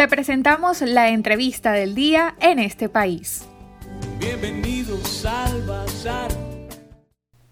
Te presentamos la entrevista del día en este país. Bienvenidos al Bazar.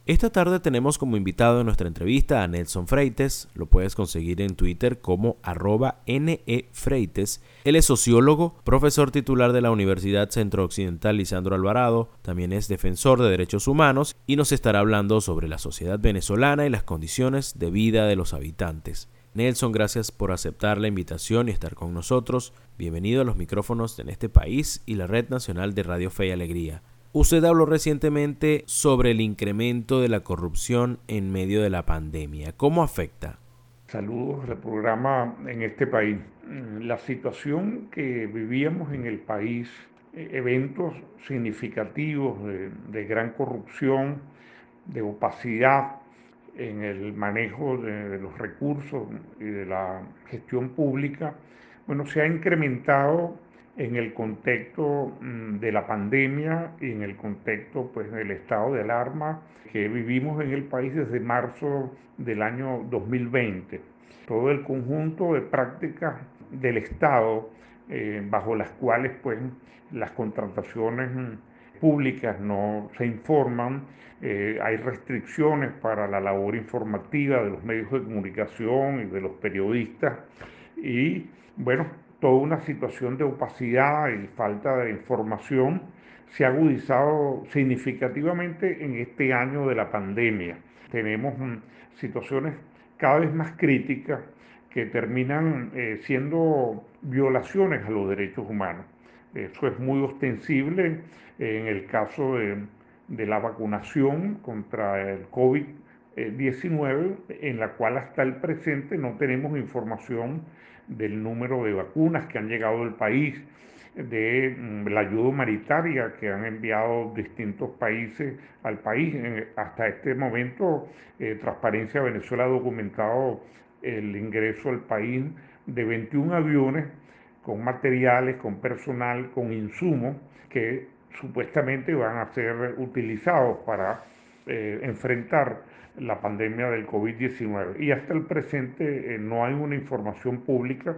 Esta tarde tenemos como invitado en nuestra entrevista a Nelson Freites, lo puedes conseguir en Twitter como arroba nefreites. Él es sociólogo, profesor titular de la Universidad Centro Occidental Lisandro Alvarado, también es defensor de derechos humanos y nos estará hablando sobre la sociedad venezolana y las condiciones de vida de los habitantes. Nelson, gracias por aceptar la invitación y estar con nosotros. Bienvenido a los micrófonos en este país y la Red Nacional de Radio Fe y Alegría. Usted habló recientemente sobre el incremento de la corrupción en medio de la pandemia. ¿Cómo afecta? Saludos al programa en este país. La situación que vivíamos en el país, e-, eventos significativos de, de gran corrupción, de opacidad en el manejo de, los recursos y de la gestión pública, bueno, se ha incrementado en el contexto mm, de la pandemia y en el contexto pues, del estado de alarma que vivimos en el país desde marzo del año 2020. Todo el conjunto de prácticas del Estado eh, bajo las cuales pues, las contrataciones mm, públicas no se informan, eh, hay restricciones para la labor informativa de los medios de comunicación y de los periodistas y bueno, toda una situación de opacidad y falta de información se ha agudizado significativamente en este año de la pandemia. Tenemos mm, situaciones cada vez más críticas que terminan eh, siendo violaciones a los derechos humanos. Eso es muy ostensible en el caso de, de la vacunación contra el COVID-19, en la cual hasta el presente no tenemos información del número de vacunas que han llegado al país, de mm, la ayuda humanitaria que han enviado distintos países al país. Hasta este momento, eh, Transparencia Venezuela ha documentado el ingreso al país de 21 aviones con materiales, con personal, con insumos que supuestamente van a ser utilizados para eh, enfrentar la pandemia del COVID-19. Y hasta el presente eh, no hay una información pública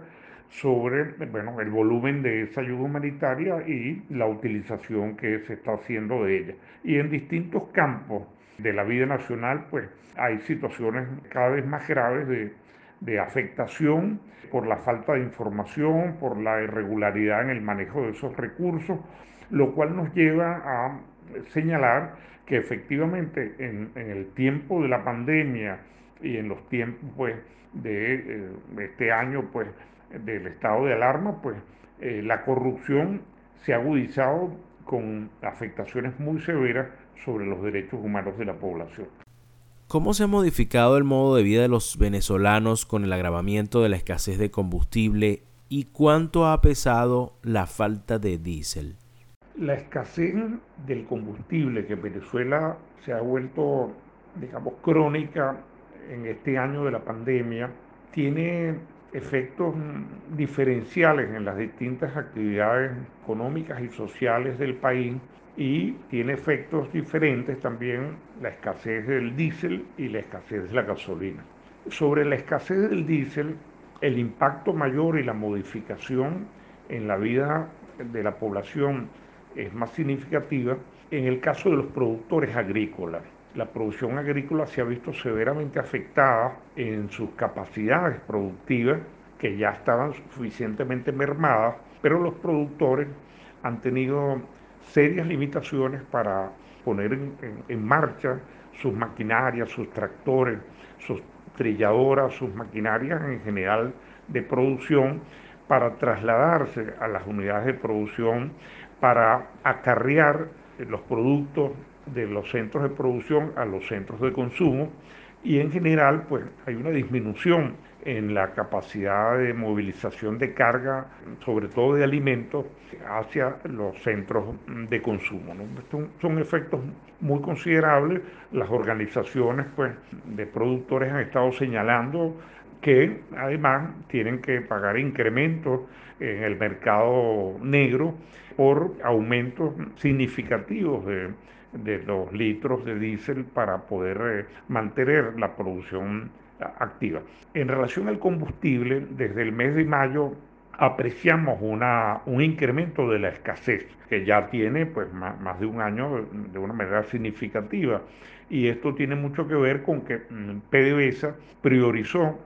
sobre bueno, el volumen de esa ayuda humanitaria y la utilización que se está haciendo de ella. Y en distintos campos de la vida nacional, pues hay situaciones cada vez más graves de, de afectación por la falta de información, por la irregularidad en el manejo de esos recursos, lo cual nos lleva a señalar que efectivamente en, el tiempo de la pandemia y en los tiempos pues, de eh, este año pues, del estado de alarma, pues eh, la corrupción se ha agudizado con afectaciones muy severas sobre los derechos humanos de la población. ¿Cómo se ha modificado el modo de vida de los venezolanos con el agravamiento de la escasez de combustible y cuánto ha pesado la falta de diésel? La escasez del combustible que Venezuela se ha vuelto, digamos, crónica en este año de la pandemia, tiene efectos diferenciales en las distintas actividades económicas y sociales del país y tiene efectos diferentes también la escasez del diésel y la escasez de la gasolina. Sobre la escasez del diésel, el impacto mayor y la modificación en la vida de la población es más significativa en el caso de los productores agrícolas. La producción agrícola se ha visto severamente afectada en sus capacidades productivas, que ya estaban suficientemente mermadas, pero los productores han tenido serias limitaciones para poner en, marcha sus maquinarias, sus tractores, sus trilladoras, sus maquinarias en general de producción para trasladarse a las unidades de producción para acarrear los productos de los centros de producción a los centros de consumo y en general pues hay una disminución en la capacidad de movilización de carga, sobre todo de alimentos, hacia los centros de consumo. son efectos muy considerables. Las organizaciones pues, de productores han estado señalando que además tienen que pagar incrementos en el mercado negro por aumentos significativos de, los litros de diésel para poder eh, mantener la producción activa. En relación al combustible, desde el mes de mayo apreciamos una, un incremento de la escasez que ya tiene pues más, de un año de una manera significativa. Y esto tiene mucho que ver con que mm, PDVSA priorizó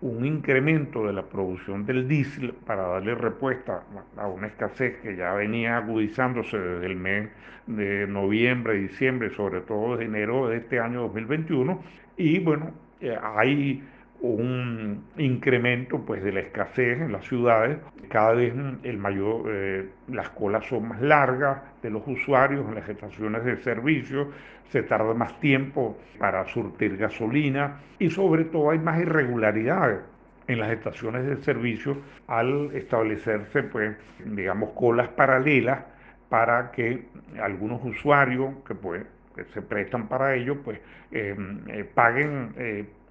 un incremento de la producción del diésel para darle respuesta a una escasez que ya venía agudizándose desde el mes de noviembre, diciembre, sobre todo desde enero de este año 2021. Y bueno, eh, hay un incremento pues de la escasez en las ciudades, cada vez el mayor, eh, las colas son más largas de los usuarios en las estaciones de servicio, se tarda más tiempo para surtir gasolina y sobre todo hay más irregularidades en las estaciones de servicio al establecerse pues digamos colas paralelas para que algunos usuarios que pues se prestan para ello pues eh, eh, paguen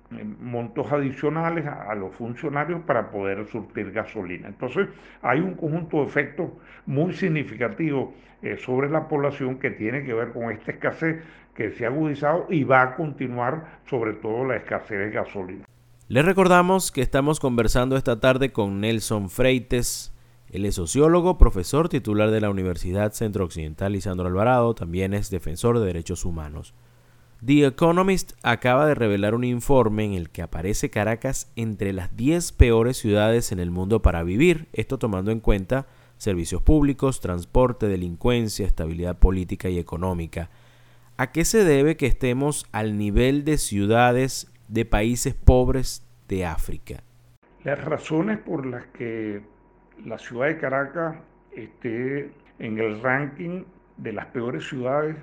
montos adicionales a, los funcionarios para poder surtir gasolina. Entonces hay un conjunto de efectos muy significativos eh, sobre la población que tiene que ver con esta escasez que se ha agudizado y va a continuar sobre todo la escasez de gasolina. Les recordamos que estamos conversando esta tarde con Nelson Freites. Él es sociólogo, profesor titular de la Universidad Centro Occidental Lisandro Alvarado, también es defensor de derechos humanos. The Economist acaba de revelar un informe en el que aparece Caracas entre las 10 peores ciudades en el mundo para vivir, esto tomando en cuenta servicios públicos, transporte, delincuencia, estabilidad política y económica. ¿A qué se debe que estemos al nivel de ciudades de países pobres de África? Las razones por las que la ciudad de Caracas esté en el ranking de las peores ciudades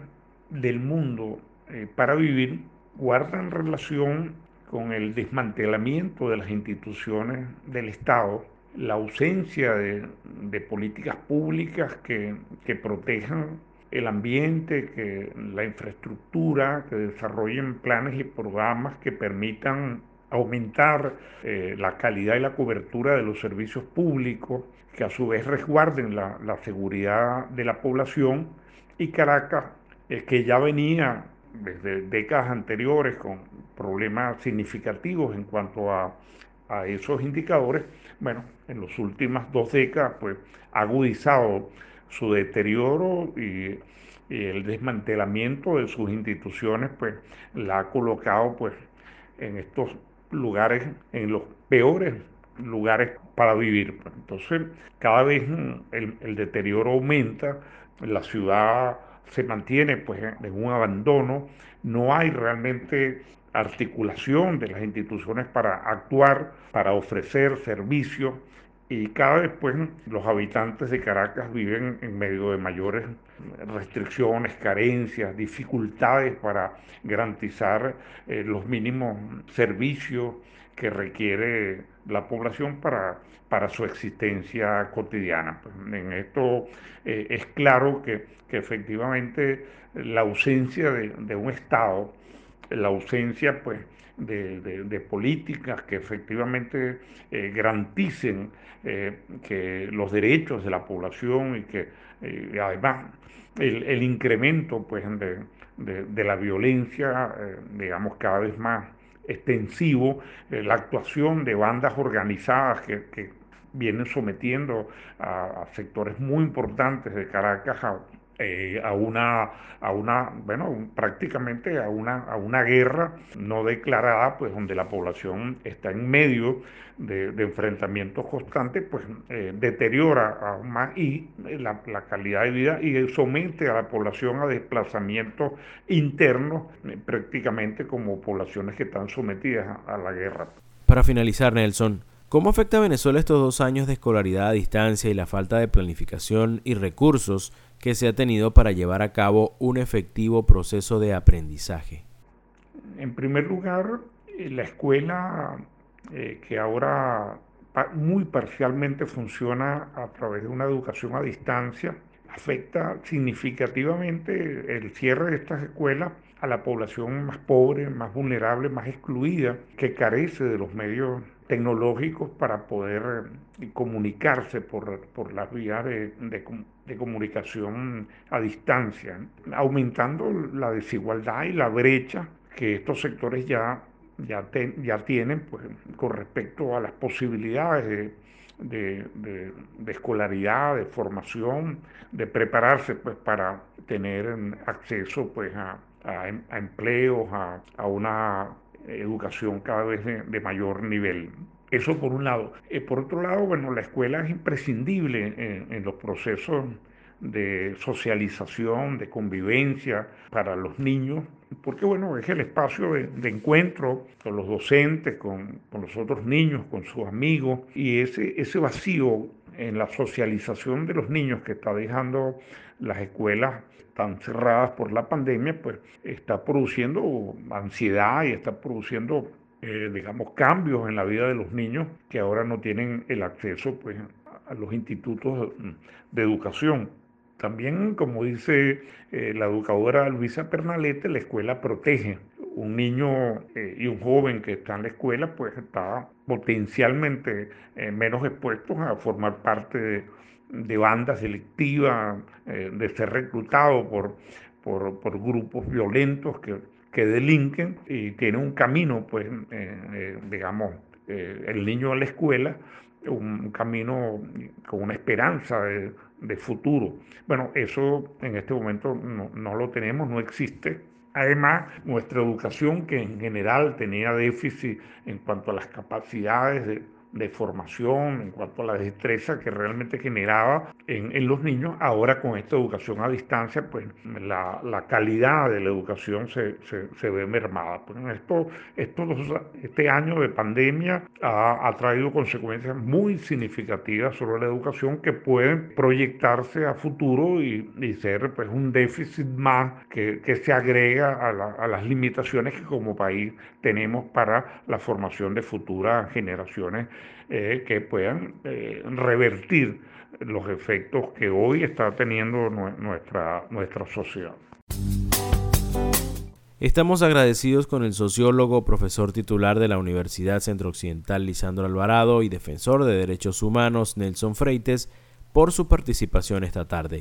del mundo eh, para vivir guardan relación con el desmantelamiento de las instituciones del Estado, la ausencia de, políticas públicas que, protejan el ambiente, que la infraestructura, que desarrollen planes y programas que permitan aumentar eh, la calidad y la cobertura de los servicios públicos, que a su vez resguarden la, seguridad de la población. Y Caracas, es que ya venía desde décadas anteriores con problemas significativos en cuanto a, esos indicadores, bueno, en las últimas dos décadas pues ha agudizado su deterioro y, el desmantelamiento de sus instituciones pues la ha colocado pues en estos lugares, en los peores lugares para vivir. Entonces, cada vez el deterioro aumenta, la ciudad se mantiene pues en un abandono, no hay realmente articulación de las instituciones para actuar, para ofrecer servicios y cada vez pues los habitantes de Caracas viven en medio de mayores restricciones, carencias, dificultades para garantizar eh, los mínimos servicios que requiere la población para, para su existencia cotidiana. Pues, en esto eh, es claro que, efectivamente la ausencia de, un Estado, la ausencia pues, de, políticas que efectivamente eh, garanticen eh, que los derechos de la población y que además el, incremento pues, de, la violencia, digamos, cada vez más extensivo, eh, la actuación de bandas organizadas que, vienen sometiendo a, sectores muy importantes de Caracas eh, una, a una, bueno, prácticamente a una, a una guerra no declarada, pues donde la población está en medio de, enfrentamientos constantes, pues eh, deteriora aún más y la, calidad de vida y somete a la población a desplazamientos internos, eh, prácticamente como poblaciones que están sometidas a, la guerra. Para finalizar, Nelson, ¿Cómo afecta a Venezuela estos dos años de escolaridad a distancia y la falta de planificación y recursos que se ha tenido para llevar a cabo un efectivo proceso de aprendizaje? En primer lugar, eh, la escuela eh, que ahora muy parcialmente funciona a través de una educación a distancia, afecta significativamente el cierre de estas escuelas a la población más pobre, más vulnerable, más excluida, que carece de los medios tecnológicos para poder eh, comunicarse por, por las vías de, de, comunicación a distancia, aumentando la desigualdad y la brecha que estos sectores ya, ya, ya tienen pues, con respecto a las posibilidades de, escolaridad, de formación, de prepararse pues, para tener acceso pues, a, empleos, a, una educación cada vez de, mayor nivel. Eso por un lado. Eh, por otro lado, bueno, la escuela es imprescindible en los procesos de socialización, de convivencia para los niños, porque bueno, es el espacio de, encuentro con los docentes, con, los otros niños, con sus amigos, y ese, ese vacío en la socialización de los niños que está dejando las escuelas tan cerradas por la pandemia, pues está produciendo ansiedad y está produciendo, eh, digamos, cambios en la vida de los niños que ahora no tienen el acceso pues, a los institutos de educación. También, como dice eh, la educadora Luisa Pernalete, la escuela protege. Un niño eh, y un joven que está en la escuela, pues está potencialmente eh, menos expuesto a formar parte de, bandas delictivas, de ser reclutado por, por, grupos violentos que, que, delinquen y tiene un camino, pues, digamos, el niño a la escuela, un camino con una esperanza de de futuro. Bueno, eso en este momento no, lo tenemos, no existe. Además, nuestra educación, que en general tenía déficit en cuanto a las capacidades de, de formación, en cuanto a la destreza que realmente generaba en, los niños, ahora con esta educación a distancia, pues la, la calidad de la educación se, se, ve mermada. Pues, esto, esto, este año de pandemia ha, ha, traído consecuencias muy significativas sobre la educación que pueden proyectarse a futuro y, y ser pues, un déficit más que, que se agrega a, a las limitaciones que como país tenemos para la formación de futuras generaciones eh, que puedan eh, revertir los efectos que hoy está teniendo nuestra, nuestra sociedad. Estamos agradecidos con el sociólogo, profesor titular de la Universidad Centro Occidental Lisandro Alvarado y defensor de derechos humanos Nelson Freites por su participación esta tarde.